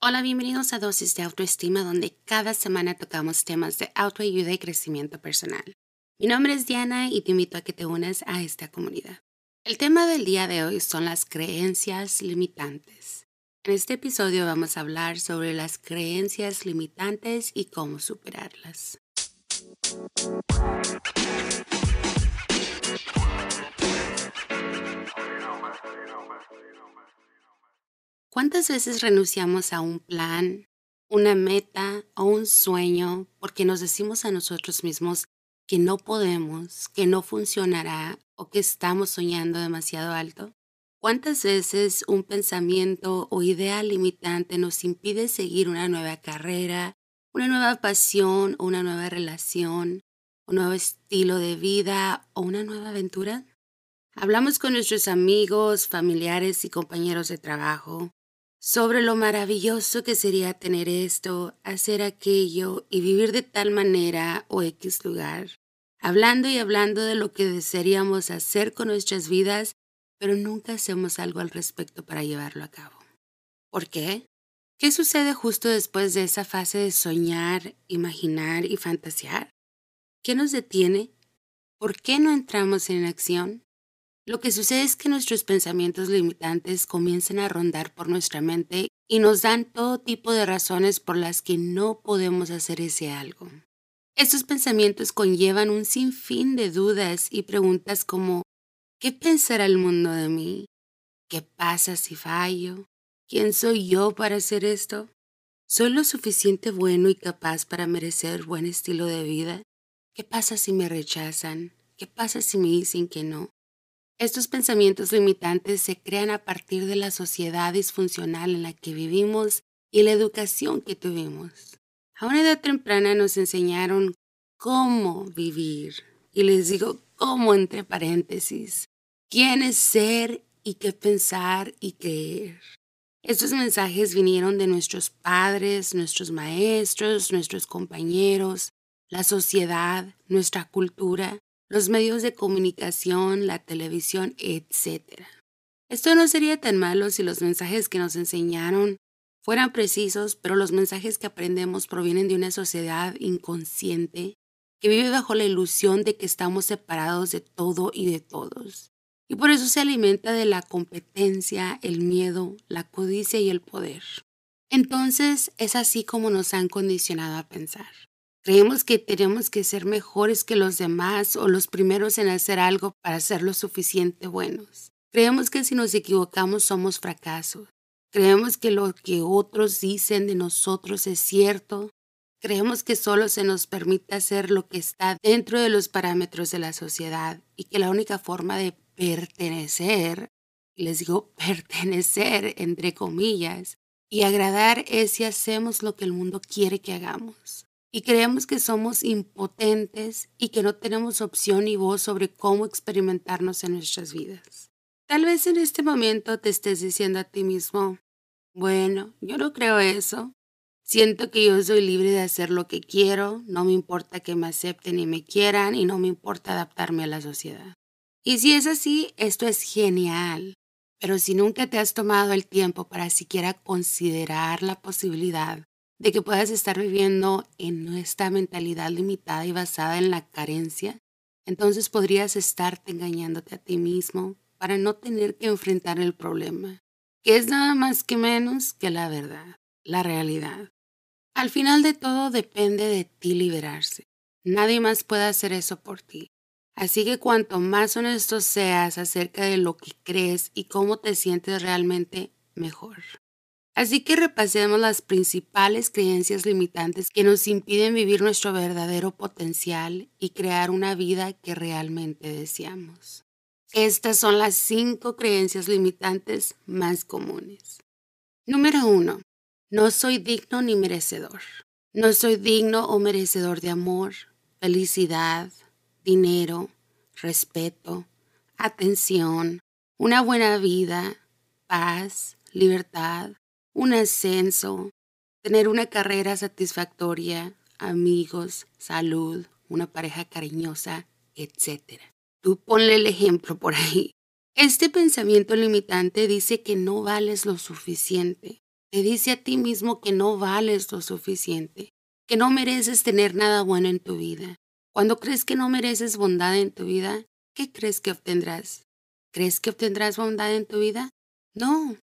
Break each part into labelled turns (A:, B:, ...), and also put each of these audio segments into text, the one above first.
A: Hola, bienvenidos a Dosis de Autoestima, donde cada semana tocamos temas de autoayuda y crecimiento personal. Mi nombre es Diana y te invito a que te unas a esta comunidad. El tema del día de hoy son las creencias limitantes. En este episodio vamos a hablar sobre las creencias limitantes y cómo superarlas. ¿Cuántas veces renunciamos a un plan, una meta o un sueño porque nos decimos a nosotros mismos que no podemos, que no funcionará o que estamos soñando demasiado alto? ¿Cuántas veces un pensamiento o idea limitante nos impide seguir una nueva carrera, una nueva pasión o una nueva relación, un nuevo estilo de vida o una nueva aventura? Hablamos con nuestros amigos, familiares y compañeros de trabajo sobre lo maravilloso que sería tener esto, hacer aquello y vivir de tal manera o X lugar, hablando y hablando de lo que desearíamos hacer con nuestras vidas, pero nunca hacemos algo al respecto para llevarlo a cabo. ¿Por qué? ¿Qué sucede justo después de esa fase de soñar, imaginar y fantasear? ¿Qué nos detiene? ¿Por qué no entramos en acción? Lo que sucede es que nuestros pensamientos limitantes comienzan a rondar por nuestra mente y nos dan todo tipo de razones por las que no podemos hacer ese algo. Estos pensamientos conllevan un sinfín de dudas y preguntas como ¿qué pensará el mundo de mí? ¿Qué pasa si fallo? ¿Quién soy yo para hacer esto? ¿Soy lo suficiente bueno y capaz para merecer buen estilo de vida? ¿Qué pasa si me rechazan? ¿Qué pasa si me dicen que no? Estos pensamientos limitantes se crean a partir de la sociedad disfuncional en la que vivimos y la educación que tuvimos. A una edad temprana nos enseñaron cómo vivir, y les digo cómo entre paréntesis, quién es ser y qué pensar y creer. Estos mensajes vinieron de nuestros padres, nuestros maestros, nuestros compañeros, la sociedad, nuestra cultura, los medios de comunicación, la televisión, etc. Esto no sería tan malo si los mensajes que nos enseñaron fueran precisos, pero los mensajes que aprendemos provienen de una sociedad inconsciente que vive bajo la ilusión de que estamos separados de todo y de todos. Y por eso se alimenta de la competencia, el miedo, la codicia y el poder. Entonces es así como nos han condicionado a pensar. Creemos que tenemos que ser mejores que los demás o los primeros en hacer algo para ser lo suficiente buenos. Creemos que si nos equivocamos somos fracasos. Creemos que lo que otros dicen de nosotros es cierto. Creemos que solo se nos permite hacer lo que está dentro de los parámetros de la sociedad y que la única forma de pertenecer, les digo pertenecer entre comillas, y agradar es si hacemos lo que el mundo quiere que hagamos y creemos que somos impotentes y que no tenemos opción ni voz sobre cómo experimentarnos en nuestras vidas. Tal vez en este momento te estés diciendo a ti mismo, bueno, yo no creo eso. Siento que yo soy libre de hacer lo que quiero, no me importa que me acepten y me quieran y no me importa adaptarme a la sociedad. Y si es así, esto es genial. Pero si nunca te has tomado el tiempo para siquiera considerar la posibilidad de que puedas estar viviendo en nuestra mentalidad limitada y basada en la carencia, entonces podrías estarte engañándote a ti mismo para no tener que enfrentar el problema, que es nada más que menos que la verdad, la realidad. Al final de todo depende de ti liberarse. Nadie más puede hacer eso por ti. Así que cuanto más honesto seas acerca de lo que crees y cómo te sientes realmente, mejor. Así que repasemos las principales creencias limitantes que nos impiden vivir nuestro verdadero potencial y crear una vida que realmente deseamos. Estas son las cinco creencias limitantes más comunes. Número uno, no soy digno ni merecedor. No soy digno o merecedor de amor, felicidad, dinero, respeto, atención, una buena vida, paz, libertad, un ascenso, tener una carrera satisfactoria, amigos, salud, una pareja cariñosa, etc. Tú ponle el ejemplo por ahí. Este pensamiento limitante dice que no vales lo suficiente, te dice a ti mismo que no vales lo suficiente, que no mereces tener nada bueno en tu vida. Cuando crees que no mereces bondad en tu vida, ¿qué crees que obtendrás? ¿Crees que obtendrás bondad en tu vida? No.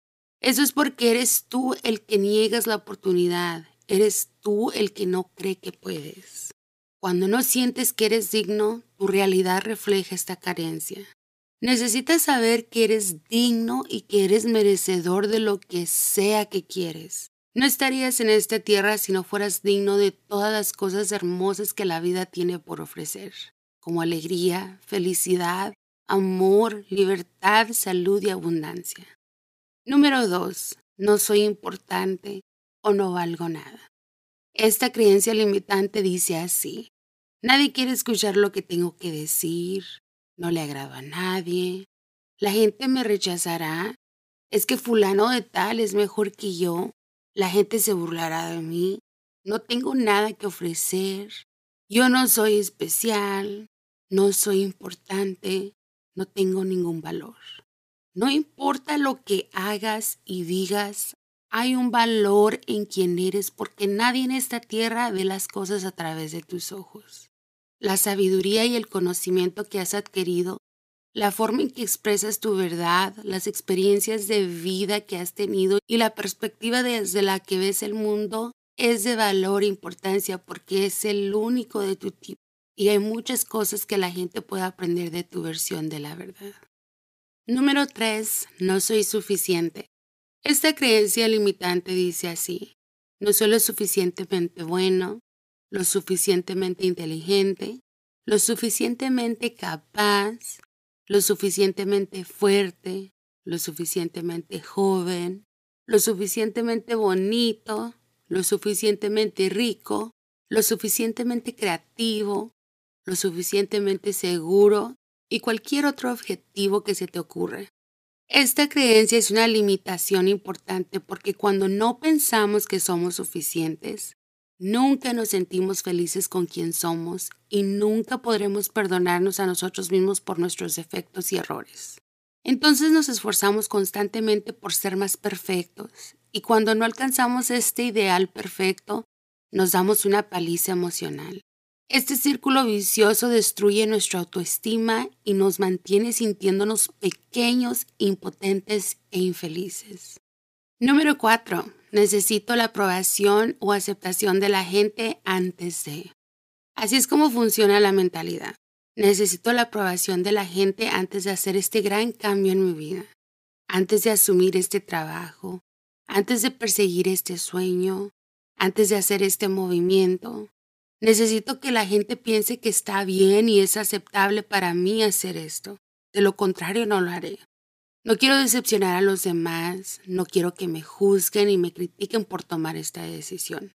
A: Eso es porque eres tú el que niegas la oportunidad, eres tú el que no cree que puedes. Cuando no sientes que eres digno, tu realidad refleja esta carencia. Necesitas saber que eres digno y que eres merecedor de lo que sea que quieres. No estarías en esta tierra si no fueras digno de todas las cosas hermosas que la vida tiene por ofrecer, como alegría, felicidad, amor, libertad, salud y abundancia. Número 2. No soy importante o no valgo nada. Esta creencia limitante dice así. Nadie quiere escuchar lo que tengo que decir, no le agrado a nadie, la gente me rechazará, es que fulano de tal es mejor que yo, la gente se burlará de mí, no tengo nada que ofrecer, yo no soy especial, no soy importante, no tengo ningún valor. No importa lo que hagas y digas, hay un valor en quien eres porque nadie en esta tierra ve las cosas a través de tus ojos la sabiduría y el conocimiento que has adquirido, la forma en que expresas tu verdad, las experiencias de vida que has tenido y la perspectiva desde la que ves el mundo es de valor e importancia porque es el único de tu tipo y hay muchas cosas que la gente puede aprender de tu versión de la verdad. Número 3. No soy suficiente. Esta creencia limitante dice así, no soy lo suficientemente bueno, lo suficientemente inteligente, lo suficientemente capaz, lo suficientemente fuerte, lo suficientemente joven, lo suficientemente bonito, lo suficientemente rico, lo suficientemente creativo, lo suficientemente seguro y cualquier otro objetivo que se te ocurra. Esta creencia es una limitación importante porque cuando no pensamos que somos suficientes, Nunca nos sentimos felices con quien somos y nunca podremos perdonarnos a nosotros mismos por nuestros defectos y errores. Entonces nos esforzamos constantemente por ser más perfectos y cuando no alcanzamos este ideal perfecto, nos damos una paliza emocional. Este círculo vicioso destruye nuestra autoestima y nos mantiene sintiéndonos pequeños, impotentes e infelices. Número 4 necesito la aprobación o aceptación de la gente antes de. Así es como funciona la mentalidad. Necesito la aprobación de la gente antes de hacer este gran cambio en mi vida, antes de asumir este trabajo, antes de perseguir este sueño, antes de hacer este movimiento. Necesito que la gente piense que está bien y es aceptable para mí hacer esto. De lo contrario, no lo haré. No quiero decepcionar a los demás, no quiero que me juzguen y me critiquen por tomar esta decisión.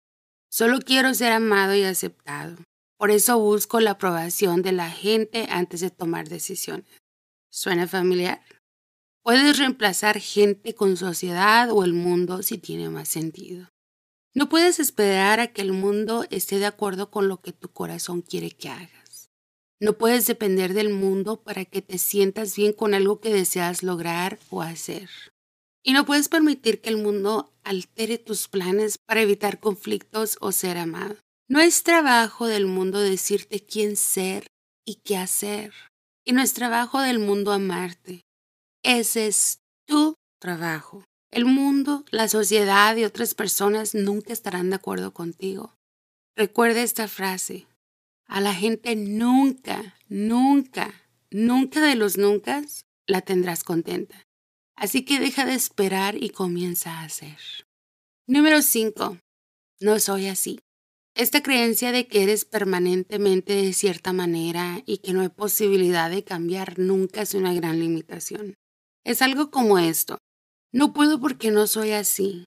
A: Solo quiero ser amado y aceptado. Por eso busco la aprobación de la gente antes de tomar decisiones. ¿Suena familiar? Puedes reemplazar gente con sociedad o el mundo si tiene más sentido. No puedes esperar a que el mundo esté de acuerdo con lo que tu corazón quiere que haga. No puedes depender del mundo para que te sientas bien con algo que deseas lograr o hacer. Y no puedes permitir que el mundo altere tus planes para evitar conflictos o ser amado. No es trabajo del mundo decirte quién ser y qué hacer. Y no es trabajo del mundo amarte. Ese es tu trabajo. El mundo, la sociedad y otras personas nunca estarán de acuerdo contigo. Recuerda esta frase. A la gente nunca, nunca, nunca de los nunca la tendrás contenta. Así que deja de esperar y comienza a hacer. Número 5. No soy así. Esta creencia de que eres permanentemente de cierta manera y que no hay posibilidad de cambiar nunca es una gran limitación. Es algo como esto. No puedo porque no soy así.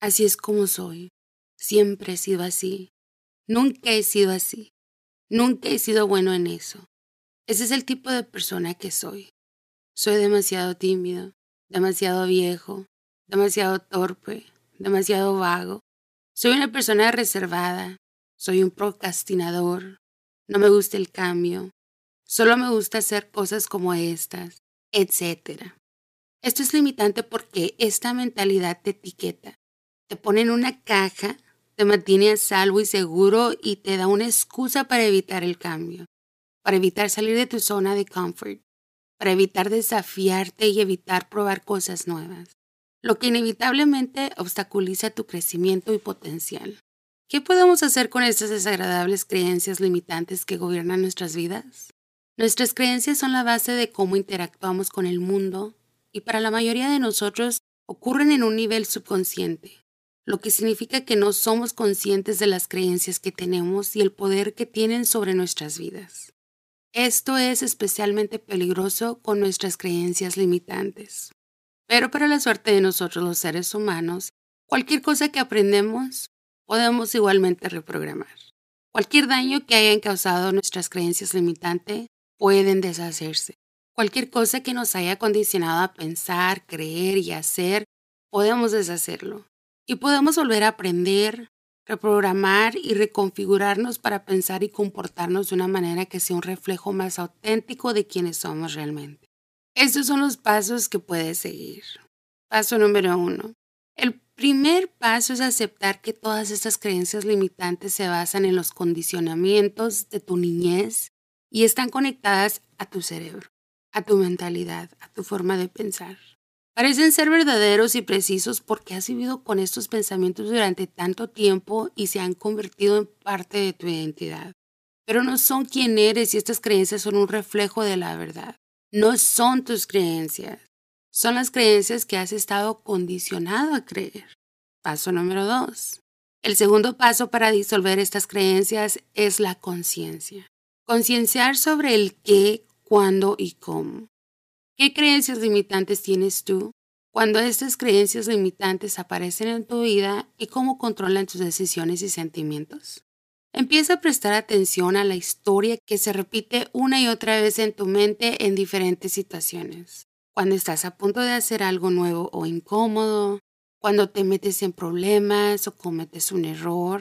A: Así es como soy. Siempre he sido así. Nunca he sido así. Nunca he sido bueno en eso. Ese es el tipo de persona que soy. Soy demasiado tímido, demasiado viejo, demasiado torpe, demasiado vago. Soy una persona reservada, soy un procrastinador, no me gusta el cambio, solo me gusta hacer cosas como estas, etc. Esto es limitante porque esta mentalidad te etiqueta. Te pone en una caja, te mantiene a salvo y seguro y te da una excusa para evitar el cambio, para evitar salir de tu zona de comfort, para evitar desafiarte y evitar probar cosas nuevas, lo que inevitablemente obstaculiza tu crecimiento y potencial. ¿Qué podemos hacer con estas desagradables creencias limitantes que gobiernan nuestras vidas? Nuestras creencias son la base de cómo interactuamos con el mundo y para la mayoría de nosotros ocurren en un nivel subconsciente, lo que significa que no somos conscientes de las creencias que tenemos y el poder que tienen sobre nuestras vidas. Esto es especialmente peligroso con nuestras creencias limitantes. Pero para la suerte de nosotros los seres humanos, cualquier cosa que aprendemos podemos igualmente reprogramar. Cualquier daño que hayan causado nuestras creencias limitantes pueden deshacerse. Cualquier cosa que nos haya condicionado a pensar, creer y hacer, podemos deshacerlo. Y podemos volver a aprender, reprogramar y reconfigurarnos para pensar y comportarnos de una manera que sea un reflejo más auténtico de quienes somos realmente. Estos son los pasos que puedes seguir. Paso número uno. El primer paso es aceptar que todas estas creencias limitantes se basan en los condicionamientos de tu niñez y están conectadas a tu cerebro, a tu mentalidad, a tu forma de pensar. Parecen ser verdaderos y precisos porque has vivido con estos pensamientos durante tanto tiempo y se han convertido en parte de tu identidad. Pero no son quien eres y estas creencias son un reflejo de la verdad. No son tus creencias, son las creencias que has estado condicionado a creer. Paso número dos. El segundo paso para disolver estas creencias es la conciencia. Concienciar sobre el qué, cuándo y cómo. ¿Qué creencias limitantes tienes tú? Cuando estas creencias limitantes aparecen en tu vida y cómo controlan tus decisiones y sentimientos. Empieza a prestar atención a la historia que se repite una y otra vez en tu mente en diferentes situaciones. Cuando estás a punto de hacer algo nuevo o incómodo, cuando te metes en problemas o cometes un error,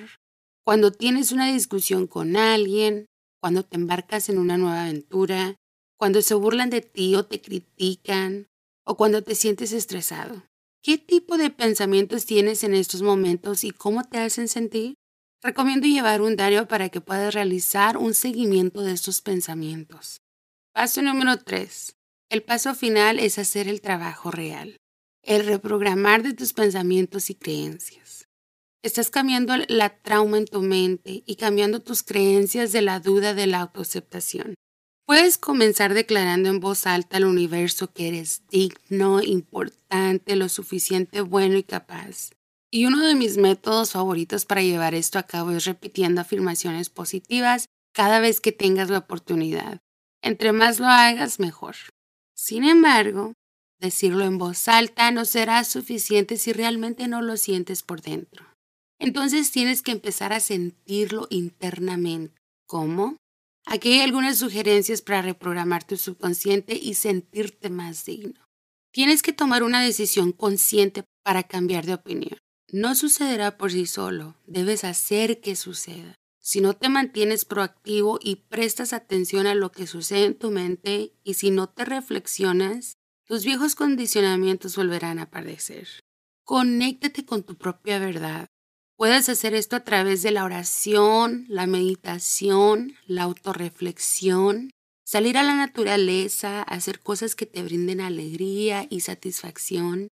A: cuando tienes una discusión con alguien, cuando te embarcas en una nueva aventura, cuando se burlan de ti o te critican, o cuando te sientes estresado. ¿Qué tipo de pensamientos tienes en estos momentos y cómo te hacen sentir? Recomiendo llevar un diario para que puedas realizar un seguimiento de estos pensamientos. Paso número 3. El paso final es hacer el trabajo real, el reprogramar de tus pensamientos y creencias. Estás cambiando la trauma en tu mente y cambiando tus creencias de la duda de la autoaceptación. Puedes comenzar declarando en voz alta al universo que eres digno, importante, lo suficiente bueno y capaz. Y uno de mis métodos favoritos para llevar esto a cabo es repitiendo afirmaciones positivas cada vez que tengas la oportunidad. Entre más lo hagas, mejor. Sin embargo, decirlo en voz alta no será suficiente si realmente no lo sientes por dentro. Entonces tienes que empezar a sentirlo internamente. ¿Cómo? Aquí hay algunas sugerencias para reprogramar tu subconsciente y sentirte más digno. Tienes que tomar una decisión consciente para cambiar de opinión. No sucederá por sí solo, debes hacer que suceda. Si no te mantienes proactivo y prestas atención a lo que sucede en tu mente y si no te reflexionas, tus viejos condicionamientos volverán a aparecer. Conéctate con tu propia verdad. Puedes hacer esto a través de la oración, la meditación, la autorreflexión, salir a la naturaleza, hacer cosas que te brinden alegría y satisfacción,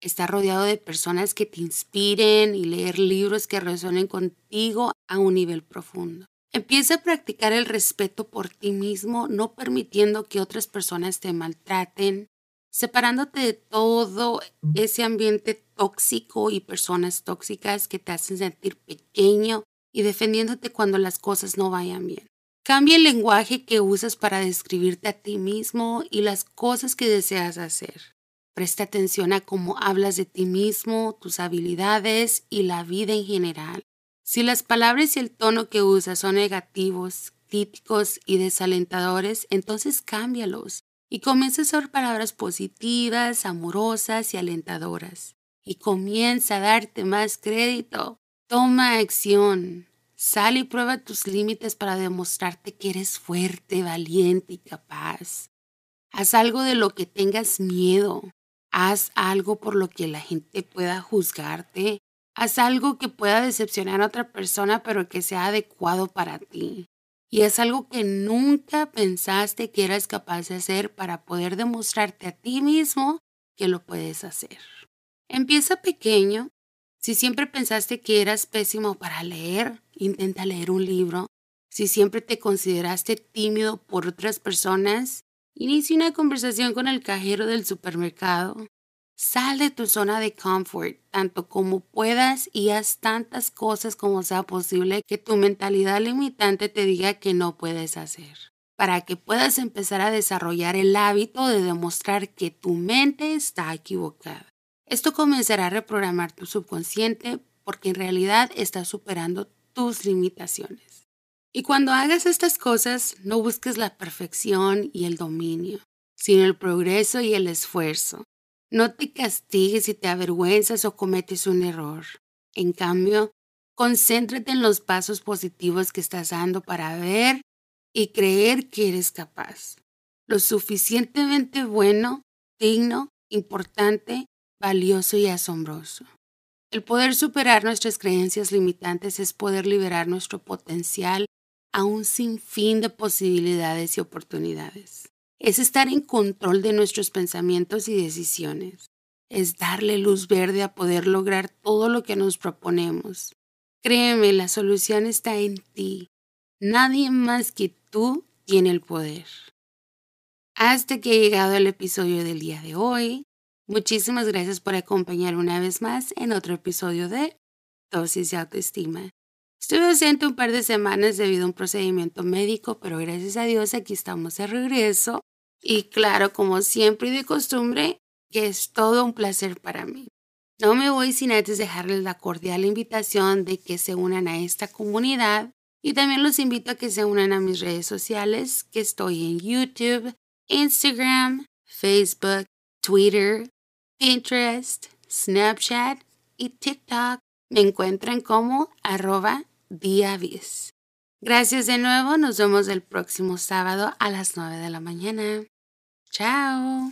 A: estar rodeado de personas que te inspiren y leer libros que resuenen contigo a un nivel profundo. Empieza a practicar el respeto por ti mismo, no permitiendo que otras personas te maltraten, separándote de todo ese ambiente tóxico y personas tóxicas que te hacen sentir pequeño y defendiéndote cuando las cosas no vayan bien. Cambia el lenguaje que usas para describirte a ti mismo y las cosas que deseas hacer. Presta atención a cómo hablas de ti mismo, tus habilidades y la vida en general. Si las palabras y el tono que usas son negativos, críticos y desalentadores, entonces cámbialos y comienza a usar palabras positivas, amorosas y alentadoras. Y comienza a darte más crédito. Toma acción. Sal y prueba tus límites para demostrarte que eres fuerte, valiente y capaz. Haz algo de lo que tengas miedo. Haz algo por lo que la gente pueda juzgarte Haz algo que pueda decepcionar a otra persona, pero que sea adecuado para ti. Y es algo que nunca pensaste que eras capaz de hacer para poder demostrarte a ti mismo que lo puedes hacer. Empieza pequeño. Si siempre pensaste que eras pésimo para leer, intenta leer un libro. Si siempre te consideraste tímido por otras personas, inicia una conversación con el cajero del supermercado. Sal de tu zona de confort tanto como puedas y haz tantas cosas como sea posible que tu mentalidad limitante te diga que no puedes hacer, para que puedas empezar a desarrollar el hábito de demostrar que tu mente está equivocada. Esto comenzará a reprogramar tu subconsciente porque en realidad estás superando tus limitaciones. Y cuando hagas estas cosas, no busques la perfección y el dominio, sino el progreso y el esfuerzo. No te castigues si te avergüenzas o cometes un error. En cambio, concéntrate en los pasos positivos que estás dando para ver y creer que eres capaz. Lo suficientemente bueno, digno, importante, valioso y asombroso. El poder superar nuestras creencias limitantes es poder liberar nuestro potencial a un sinfín de posibilidades y oportunidades es estar en control de nuestros pensamientos y decisiones. Es darle luz verde a poder lograr todo lo que nos proponemos. Créeme, la solución está en ti. Nadie más que tú tiene el poder. Hasta que ha llegado el episodio del día de hoy. Muchísimas gracias por acompañar una vez más en otro episodio de Dosis de Autoestima. Estuve ausente un par de semanas debido a un procedimiento médico, pero gracias a Dios aquí estamos de regreso y claro, como siempre y de costumbre, que es todo un placer para mí. No me voy sin antes dejarles la cordial invitación de que se unan a esta comunidad y también los invito a que se unan a mis redes sociales, que estoy en YouTube, Instagram, Facebook, Twitter, Pinterest, Snapchat y TikTok. Me encuentran como arroba diavis. Gracias de nuevo, nos vemos el próximo sábado a las 9 de la mañana. Chao.